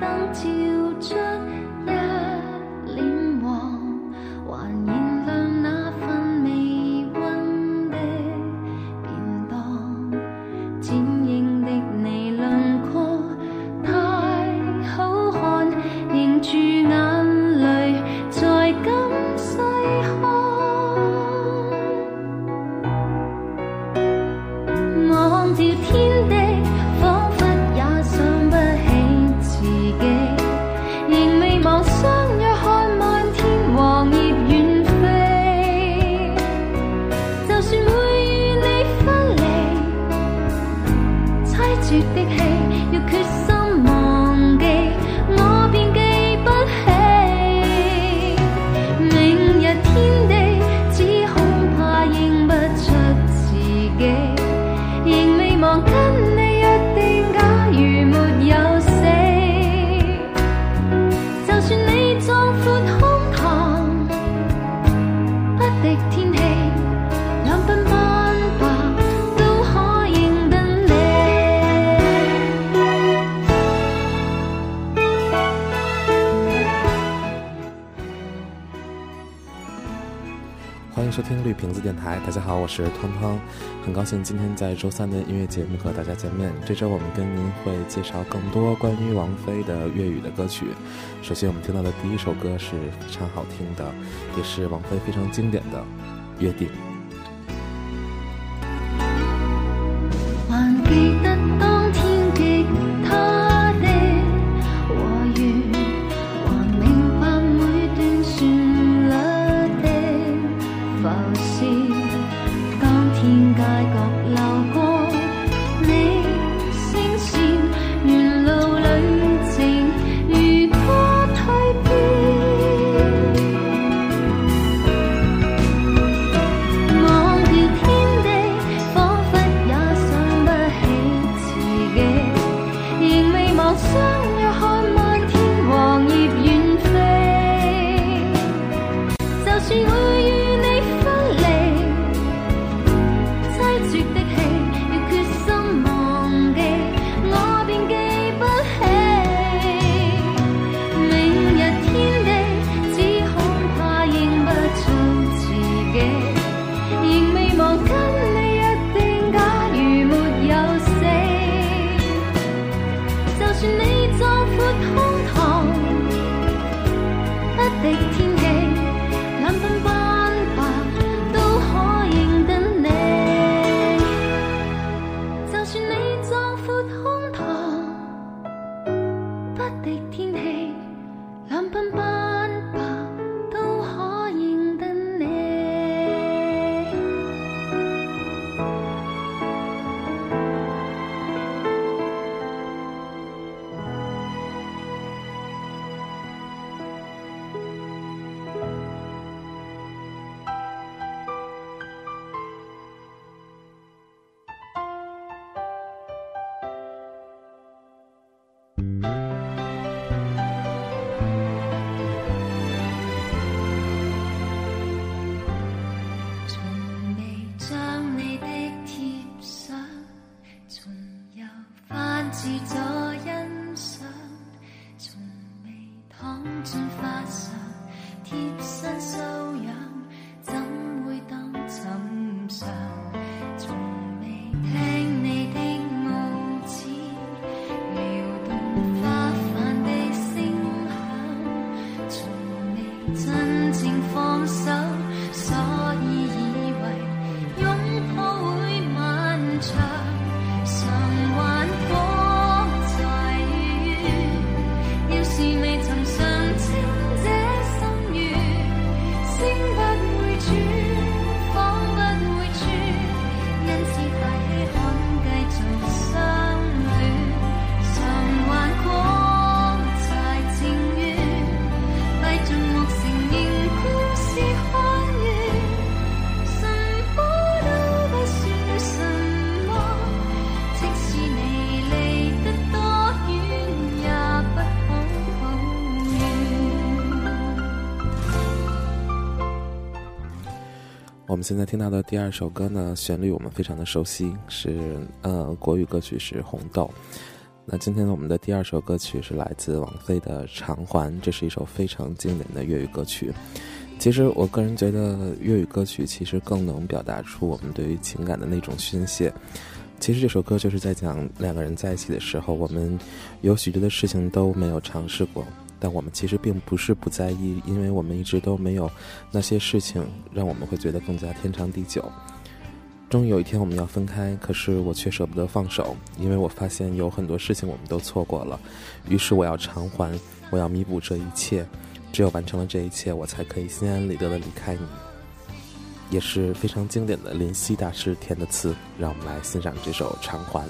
荡起。高兴今天在周三的音乐节目和大家见面。这周我们跟您会介绍更多关于王菲的粤语的歌曲。首先我们听到的第一首歌是非常好听的，也是王菲非常经典的《约定》。我们现在听到的第二首歌呢，旋律我们非常的熟悉，是呃国语歌曲，是《红豆》。那今天我们的第二首歌曲是来自王菲的《偿还》，这是一首非常经典的粤语歌曲。其实我个人觉得，粤语歌曲其实更能表达出我们对于情感的那种宣泄。其实这首歌就是在讲两个人在一起的时候，我们有许多的事情都没有尝试过。但我们其实并不是不在意，因为我们一直都没有那些事情让我们会觉得更加天长地久。终于有一天我们要分开，可是我却舍不得放手，因为我发现有很多事情我们都错过了。于是我要偿还，我要弥补这一切，只有完成了这一切，我才可以心安理得的离开你。也是非常经典的林夕大师填的词，让我们来欣赏这首《偿还》。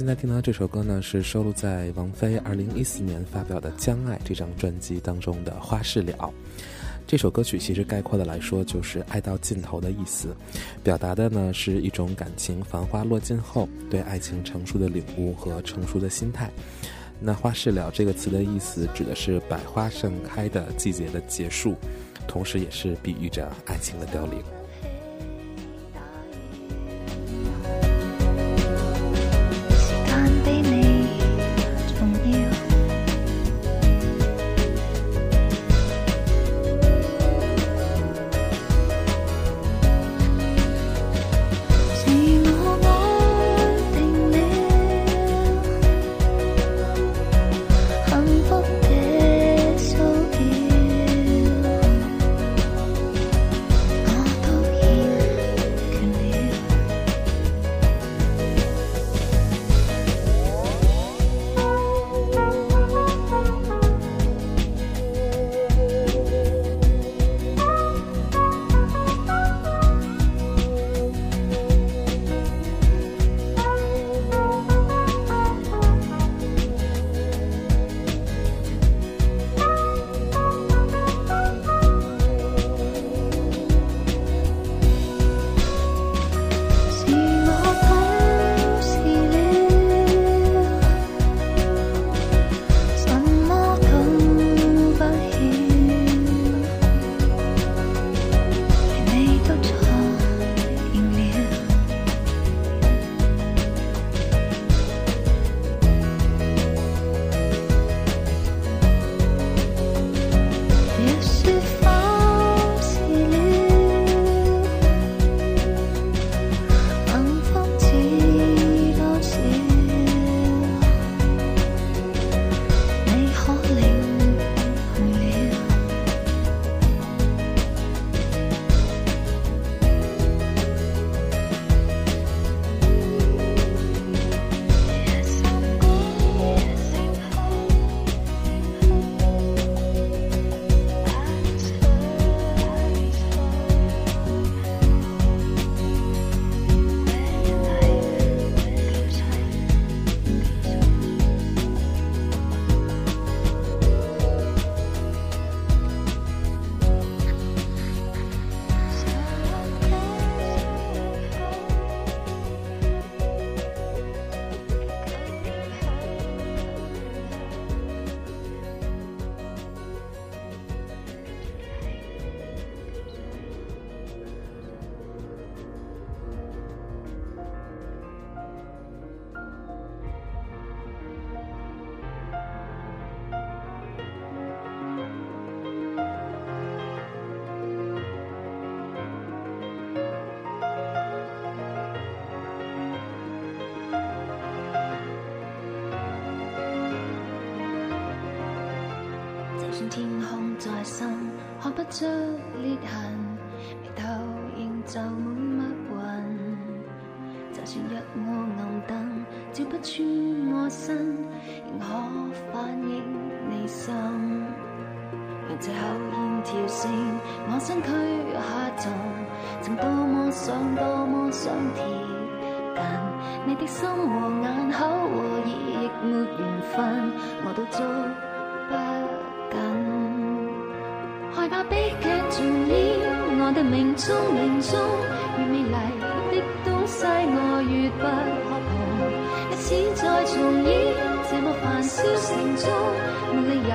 现在听到这首歌呢，是收录在王菲二零一四年发表的《将爱》这张专辑当中的《花事了》。这首歌曲其实概括的来说，就是爱到尽头的意思，表达的呢是一种感情繁花落尽后对爱情成熟的领悟和成熟的心态。那“花事了”这个词的意思，指的是百花盛开的季节的结束，同时也是比喻着爱情的凋零。着裂痕，眉头仍皱满密云。就算一窝暗灯照不穿我身，仍可反映你心。让这口烟跳升，我身躯下沉，曾多么想，多么想贴，但你的心和眼口和耳没缘分，我都捉不紧。悲剧重演，我的命中命中，越美丽的东西我越不可碰。一次再重演，这么繁嚣城中，没理由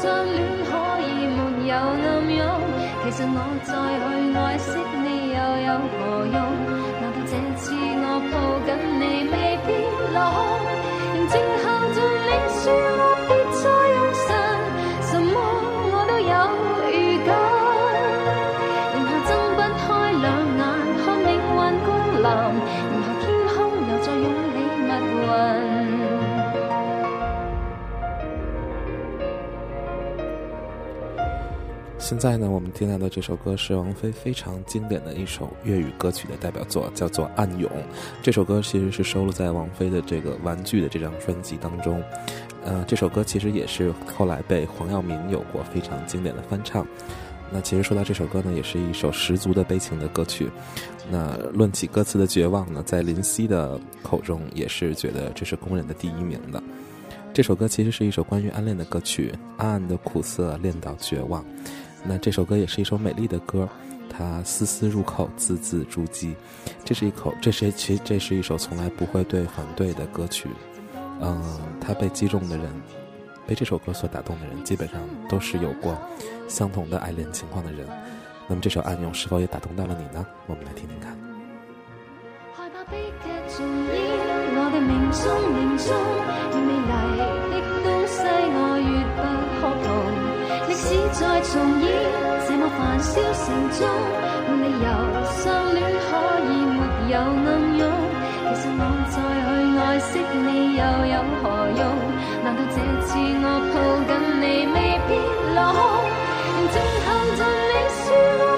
相恋可以没有暗涌。其实我再去爱惜你又有何用？难道这次我抱紧你？未？现在呢，我们听到的这首歌是王菲非常经典的一首粤语歌曲的代表作，叫做《暗涌》。这首歌其实是收录在王菲的这个《玩具》的这张专辑当中。呃，这首歌其实也是后来被黄耀明有过非常经典的翻唱。那其实说到这首歌呢，也是一首十足的悲情的歌曲。那论起歌词的绝望呢，在林夕的口中也是觉得这是公认的第一名的。这首歌其实是一首关于暗恋的歌曲，暗暗的苦涩，恋到绝望。那这首歌也是一首美丽的歌，它丝丝入扣，字字珠玑。这是一口，这是其实这是一首从来不会对反对的歌曲。嗯，它被击中的人，被这首歌所打动的人，基本上都是有过相同的爱恋情况的人。那么这首暗涌是否也打动到了你呢？我们来听听看。害怕悲只再重演，这么繁嚣城中，没理由相恋可以没有暗涌。其实我再去爱惜你又有何用？难道这次我抱紧你未必落空？仍最后在你笑。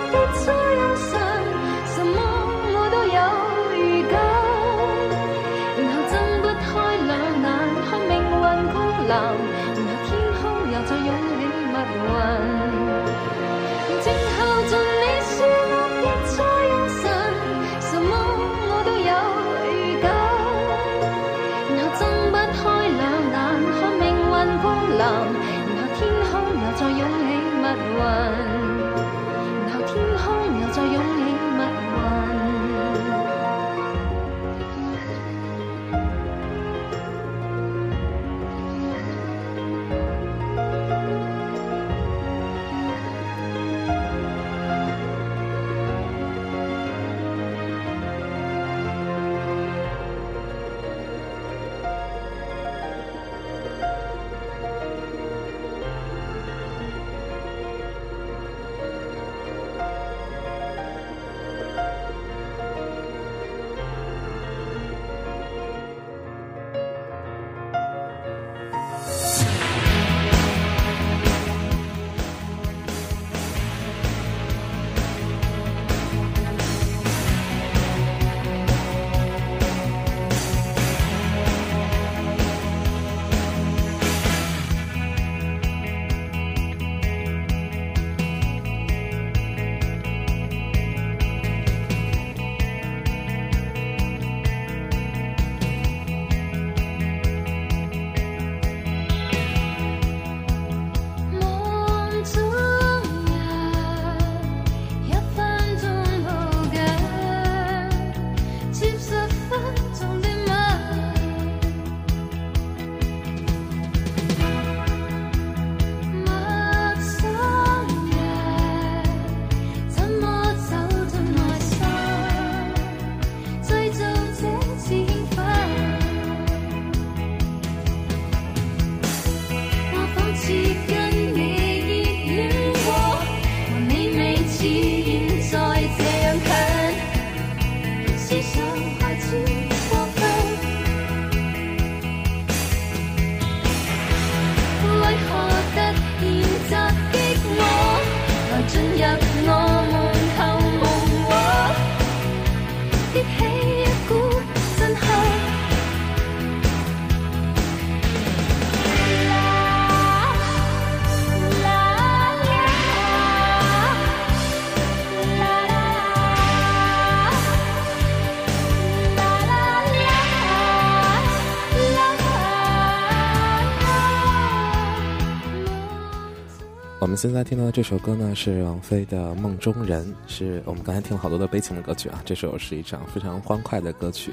现在听到的这首歌呢，是王菲的《梦中人》，是我们刚才听了好多的悲情的歌曲啊，这首是一场非常欢快的歌曲。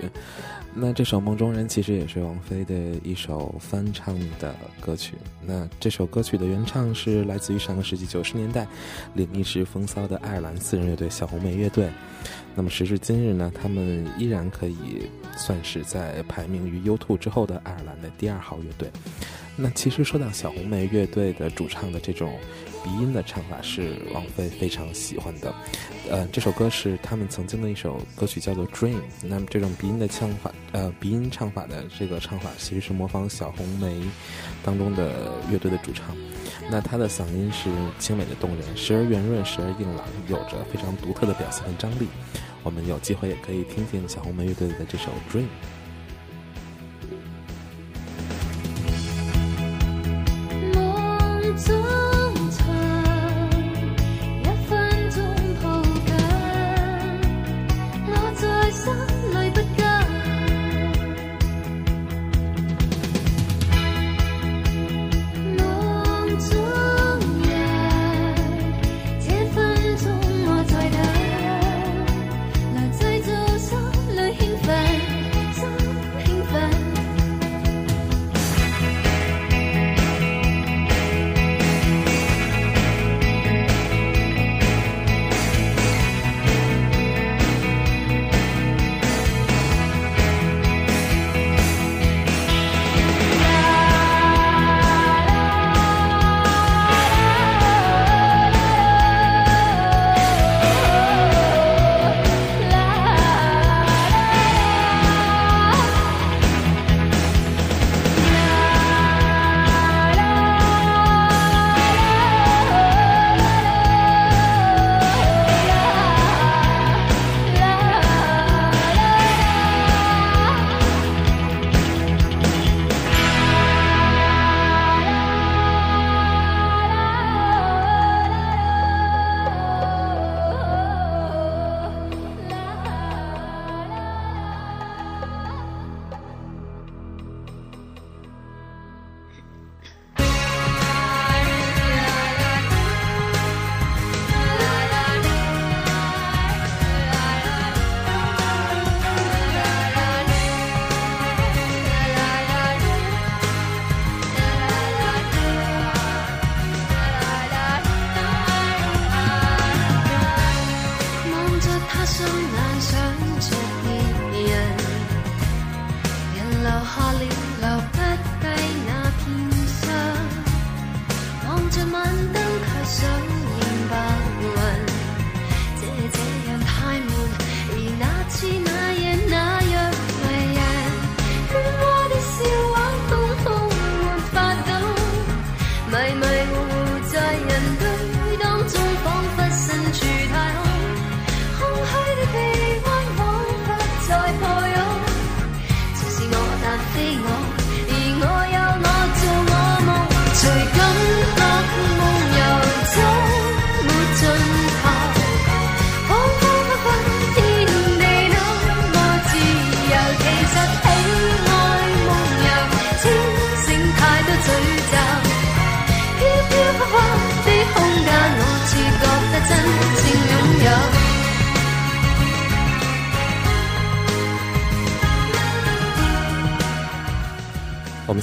那这首《梦中人》其实也是王菲的一首翻唱的歌曲。那这首歌曲的原唱是来自于上个世纪九十年代，领一时风骚的爱尔兰四人乐队小红莓乐队。那么时至今日呢，他们依然可以算是在排名于 U2 之后的爱尔兰的第二号乐队。那其实说到小红梅乐队的主唱的这种鼻音的唱法，是王菲非常喜欢的。呃，这首歌是他们曾经的一首歌曲，叫做《Dream》。那么这种鼻音的唱法，呃，鼻音唱法的这个唱法，其实是模仿小红梅当中的乐队的主唱。那他的嗓音是清美的动人，时而圆润，时而硬朗，有着非常独特的表现和张力。我们有机会也可以听听小红梅乐队的这首《Dream》。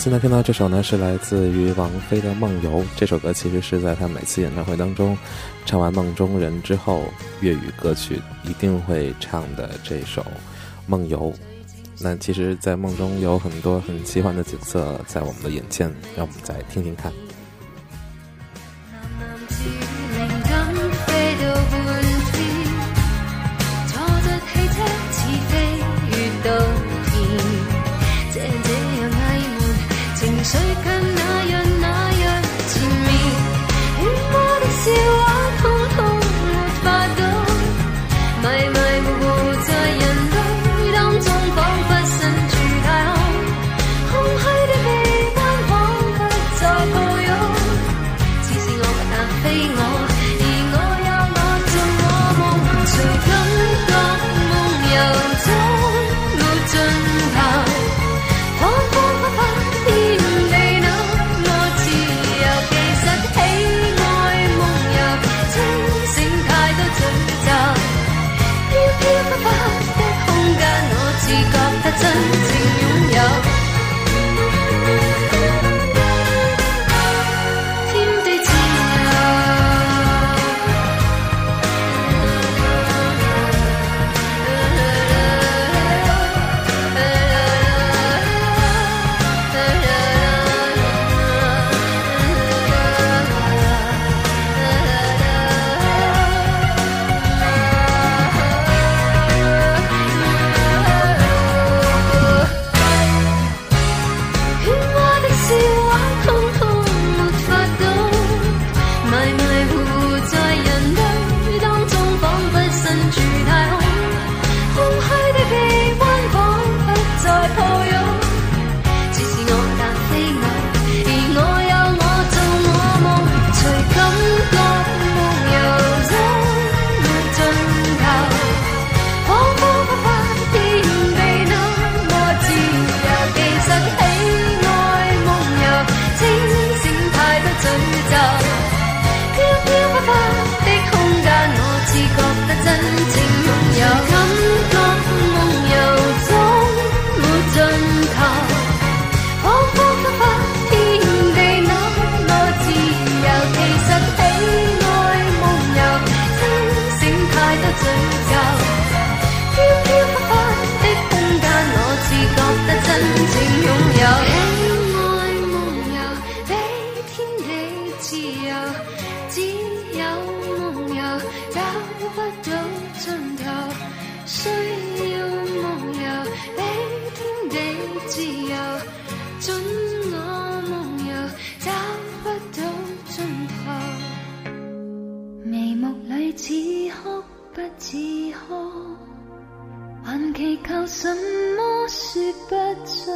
现在听到这首呢，是来自于王菲的《梦游》。这首歌其实是在她每次演唱会当中，唱完《梦中人》之后，粤语歌曲一定会唱的这首《梦游》。那其实，在梦中有很多很奇幻的景色在我们的眼前，让我们再听听看。祈求什么说不出，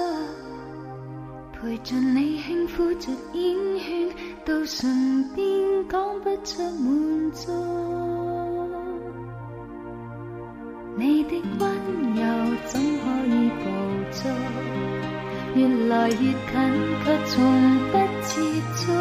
陪着你轻抚着烟圈，到唇边讲不出满足。你的温柔怎可以捕捉？越来越近却从不接触。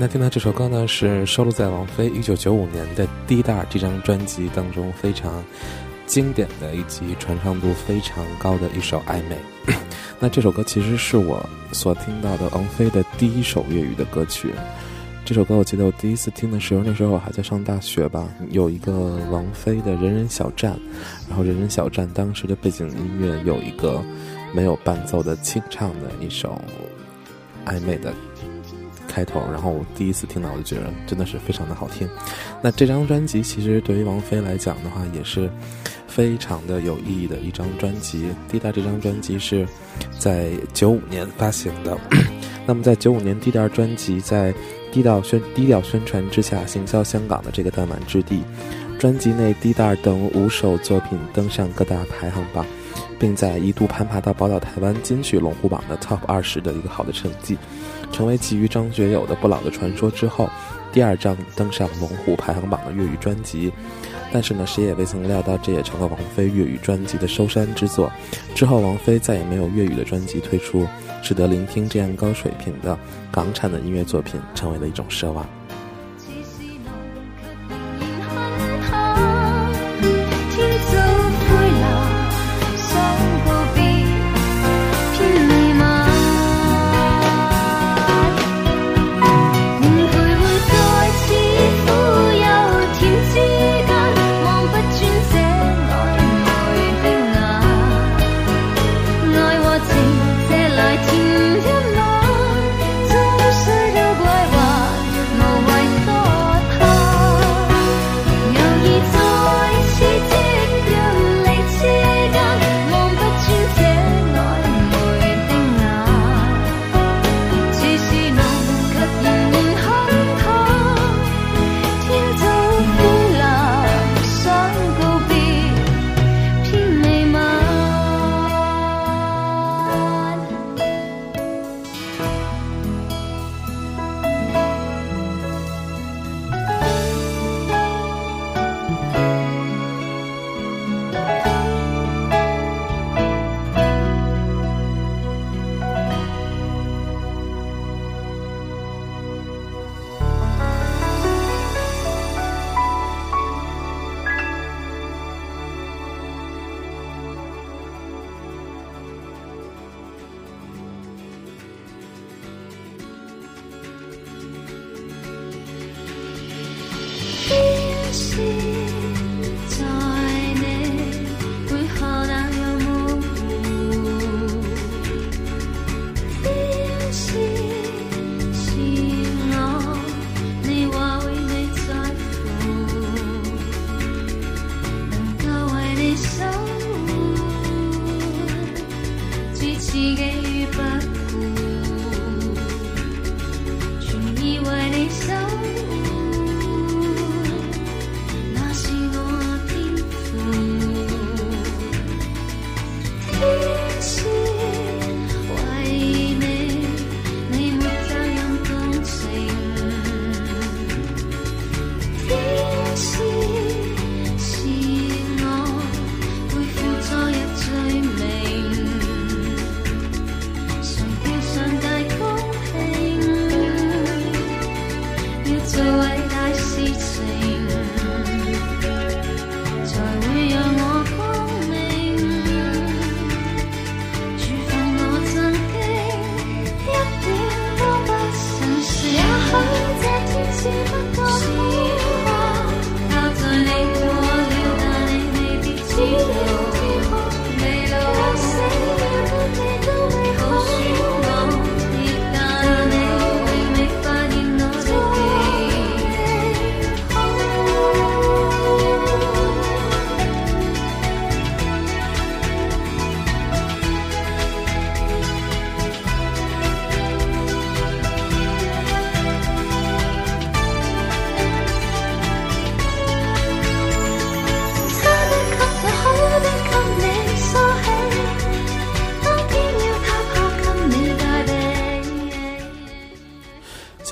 那听到这首歌呢，是收录在王菲一九九五年的第一代这张专辑当中非常经典的一及传唱度非常高的一首《暧昧》。那这首歌其实是我所听到的王菲的第一首粤语的歌曲。这首歌我记得我第一次听的时候，那时候我还在上大学吧，有一个王菲的《人人小站》，然后《人人小站》当时的背景音乐有一个没有伴奏的清唱的一首《暧昧》的。开头，然后我第一次听到，我就觉得真的是非常的好听。那这张专辑其实对于王菲来讲的话，也是非常的有意义的一张专辑。滴答》这张专辑是在九五年发行的。那么在九五年，滴答》专辑在低调宣低调宣传之下，行销香港的这个弹丸之地，专辑内滴答》等五首作品登上各大排行榜，并在一度攀爬到宝岛台湾金曲龙虎榜的 TOP 二十的一个好的成绩。成为继于张学友的《不老的传说》之后第二张登上《猛虎》排行榜的粤语专辑，但是呢，谁也未曾料到，这也成了王菲粤语专辑的收山之作。之后，王菲再也没有粤语的专辑推出，使得聆听这样高水平的港产的音乐作品成为了一种奢望。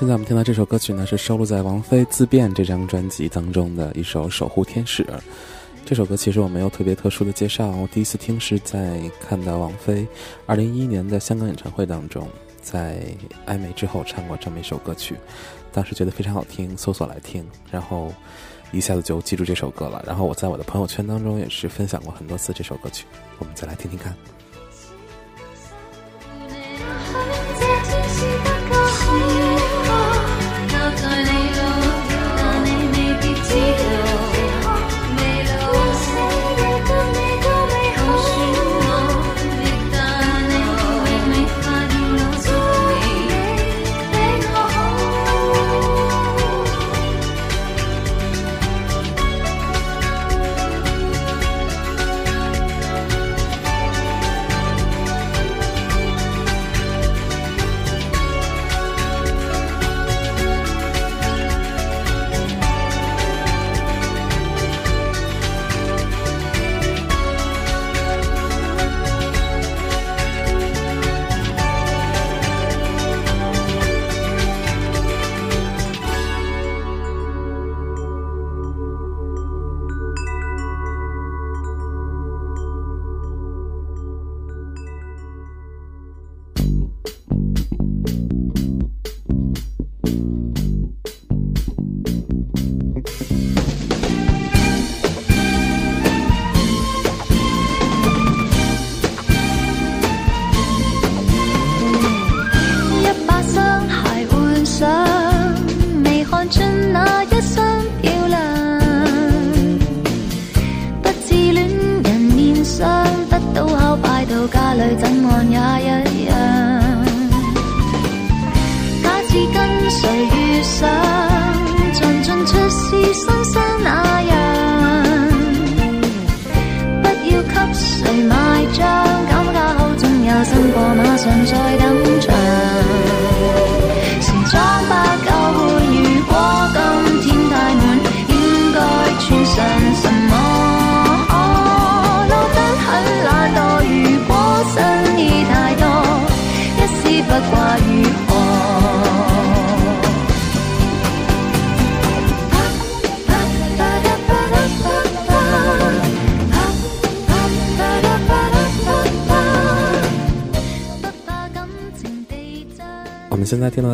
现在我们听到这首歌曲呢，是收录在王菲《自变》这张专辑当中的一首《守护天使》。这首歌其实我没有特别特殊的介绍，我第一次听是在看到王菲二零一一年的香港演唱会当中，在《暧昧》之后唱过这么一首歌曲，当时觉得非常好听，搜索来听，然后一下子就记住这首歌了。然后我在我的朋友圈当中也是分享过很多次这首歌曲，我们再来听听看。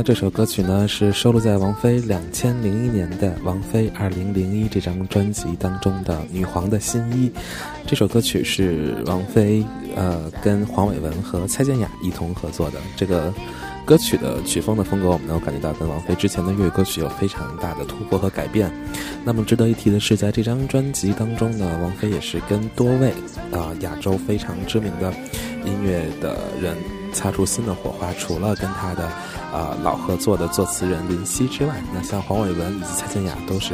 这首歌曲呢是收录在王菲两千零一年的《王菲二零零一》这张专辑当中的《女皇的新衣》。这首歌曲是王菲呃跟黄伟文和蔡健雅一同合作的。这个歌曲的曲风的风格，我们能够感觉到跟王菲之前的粤语歌曲有非常大的突破和改变。那么值得一提的是，在这张专辑当中呢，王菲也是跟多位啊亚洲非常知名的音乐的人。擦出新的火花，除了跟他的，呃，老合作的作词人林夕之外，那像黄伟文以及蔡健雅都是，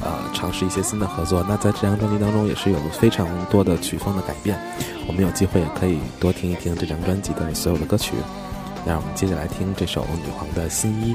呃，尝试一些新的合作。那在这张专辑当中，也是有非常多的曲风的改变。我们有机会也可以多听一听这张专辑的所有的歌曲。那我们接着来听这首《女皇的新衣》。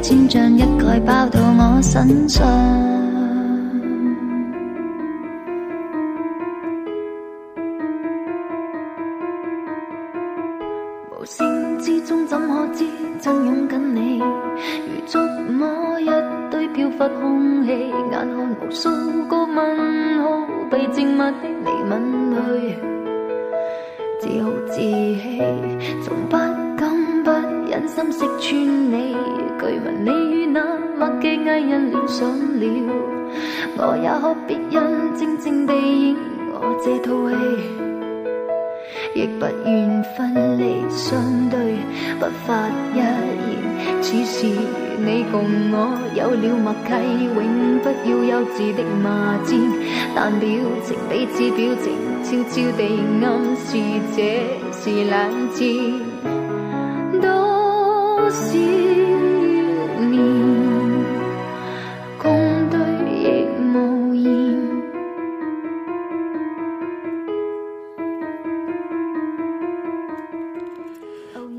千将一概包到我身上，无声之中怎可知真勇敢，你，如触摸一堆漂忽空气，眼看无数个问号被静默的你吻去，自傲自弃，从不。怎不忍心识穿你？据闻你与那默记艺人联想了，我也可别因静静地演我这套戏，亦不愿分离相对，不发一言。此时你共我有了默契，永不要幼稚的骂战，但表情彼此表情悄悄地暗示这是冷战。少年，共对亦无言。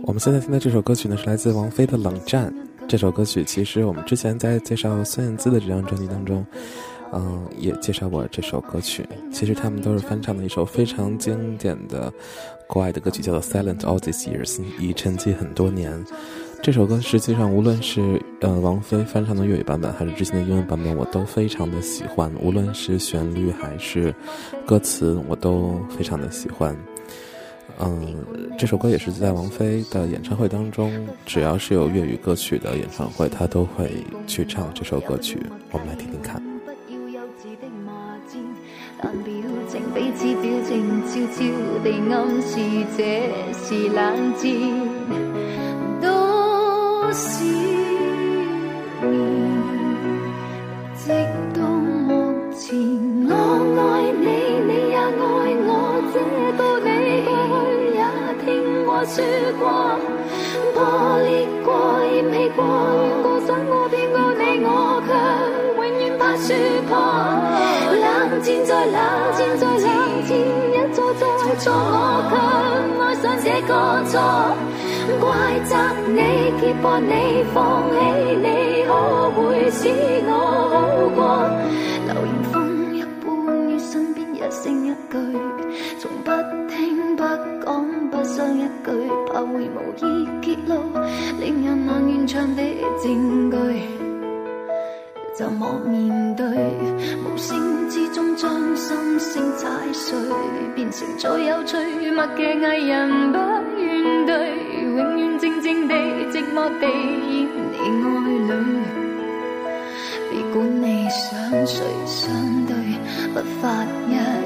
我们现在听的这首歌曲呢，是来自王菲的《冷战》。这首歌曲其实我们之前在介绍孙燕姿的这张专辑当中，嗯，也介绍过这首歌曲。其实他们都是翻唱的一首非常经典的国外的歌曲，叫做《Silent All These Years》，已沉寂很多年。这首歌实际上，无论是呃王菲翻唱的粤语版本，还是之前的英文版本，我都非常的喜欢。无论是旋律还是歌词，我都非常的喜欢。嗯，这首歌也是在王菲的演唱会当中，只要是有粤语歌曲的演唱会，她都会去唱这首歌曲。我们来听听看。输过，破裂过，嫌弃过，各种我骗过你，我却永远怕说破。冷战再冷战再冷战，一再错错我却爱上这个错。怪责你，揭破你，放弃你，可会使我好过？流言风一般于身边，一声一句，从不听不讲。不想一句，怕会无意揭露令人难完唱的证据，就莫面对。无声之中将心声踩碎，变成最有趣默剧艺人不怨对，永远静静地寂寞地演你爱侣。别管你想谁相对，不发一。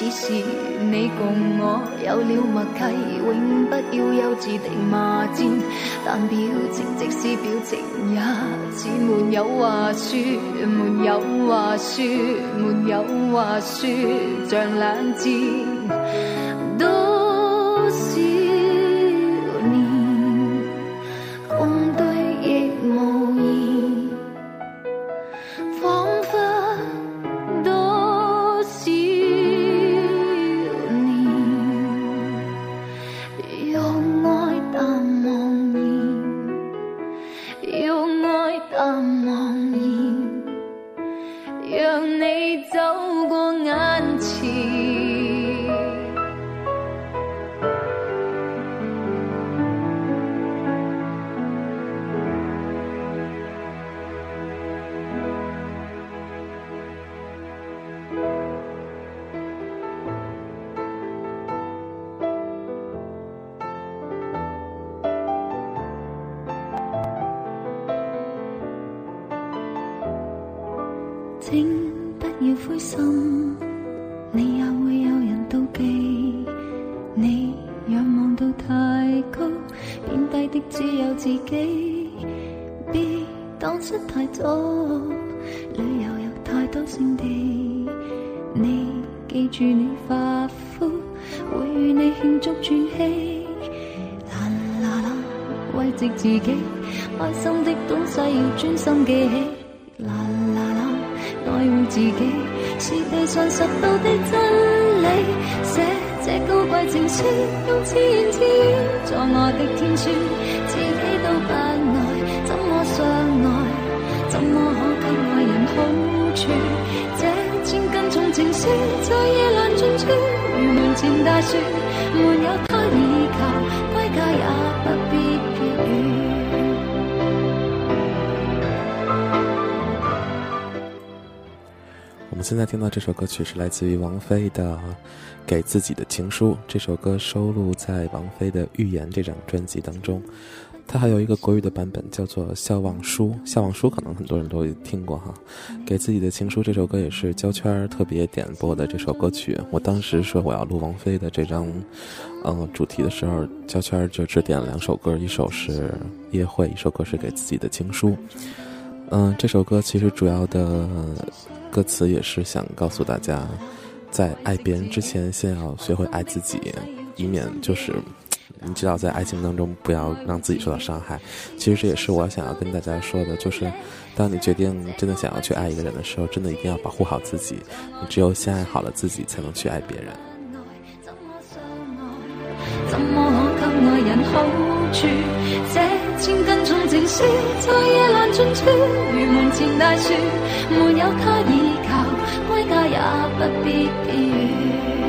此是你共我有了默契，永不要幼稚的骂战，但表情即使表情也似没有话说，没有话说，没有话说，像冷战。慰藉自己，开心的东西要专心记起。啦啦啦，爱护自己是地上十道的真理。写这高贵情书，用自言自语作我的天书。自己都不爱，怎么相爱？怎么可给爱人好处？这千斤重情书，在夜阑尽处，如门前大树，没有他依靠，归家也。我们现在听到这首歌曲是来自于王菲的《给自己的情书》。这首歌收录在王菲的《预言》这张专辑当中。它还有一个国语的版本，叫做《笑忘书》。《笑忘书》可能很多人都听过哈。《给自己的情书》这首歌也是焦圈特别点播的这首歌曲。我当时说我要录王菲的这张嗯主题的时候，焦圈就只点了两首歌，一首是《夜会》，一首歌是《给自己的情书》。嗯，这首歌其实主要的。歌词也是想告诉大家，在爱别人之前，先要学会爱自己，以免就是，你知道在爱情当中不要让自己受到伤害。其实这也是我想要跟大家说的，就是当你决定真的想要去爱一个人的时候，真的一定要保护好自己。你只有先爱好了自己，才能去爱别人。怎么在夜阑尽处，如门前大树，没有他倚靠，归家也不必疲倦。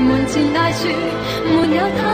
门前大树没有他。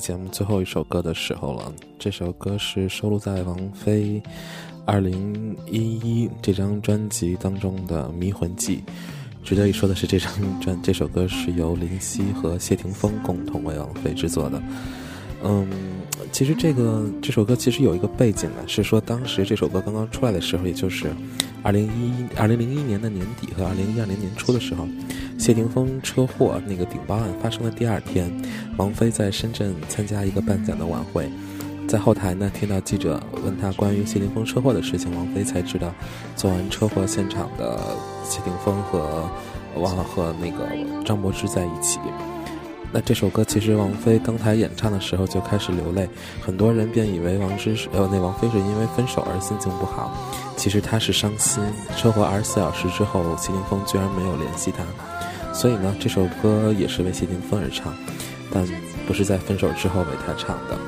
节目最后一首歌的时候了，这首歌是收录在王菲二零一一这张专辑当中的《迷魂记》。值得一说的是，这张专这首歌是由林夕和谢霆锋共同为王菲制作的。嗯，其实这个这首歌其实有一个背景呢，是说当时这首歌刚刚出来的时候，也就是二零一一、二零零一年的年底和二零一二年年初的时候。谢霆锋车祸那个顶包案发生的第二天，王菲在深圳参加一个颁奖的晚会，在后台呢听到记者问他关于谢霆锋车祸的事情，王菲才知道，做完车祸现场的谢霆锋和忘了和那个张柏芝在一起。那这首歌其实王菲登台演唱的时候就开始流泪，很多人便以为王芝是呃那王菲是因为分手而心情不好，其实她是伤心。车祸二十四小时之后，谢霆锋居然没有联系她。所以呢，这首歌也是为谢霆锋而唱，但不是在分手之后为他唱的。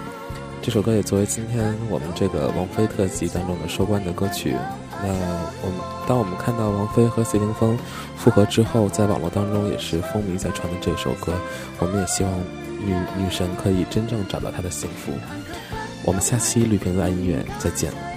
这首歌也作为今天我们这个王菲特辑当中的收官的歌曲。那我们当我们看到王菲和谢霆锋复合之后，在网络当中也是风靡在传的这首歌。我们也希望女女神可以真正找到她的幸福。我们下期绿瓶子爱音乐再见。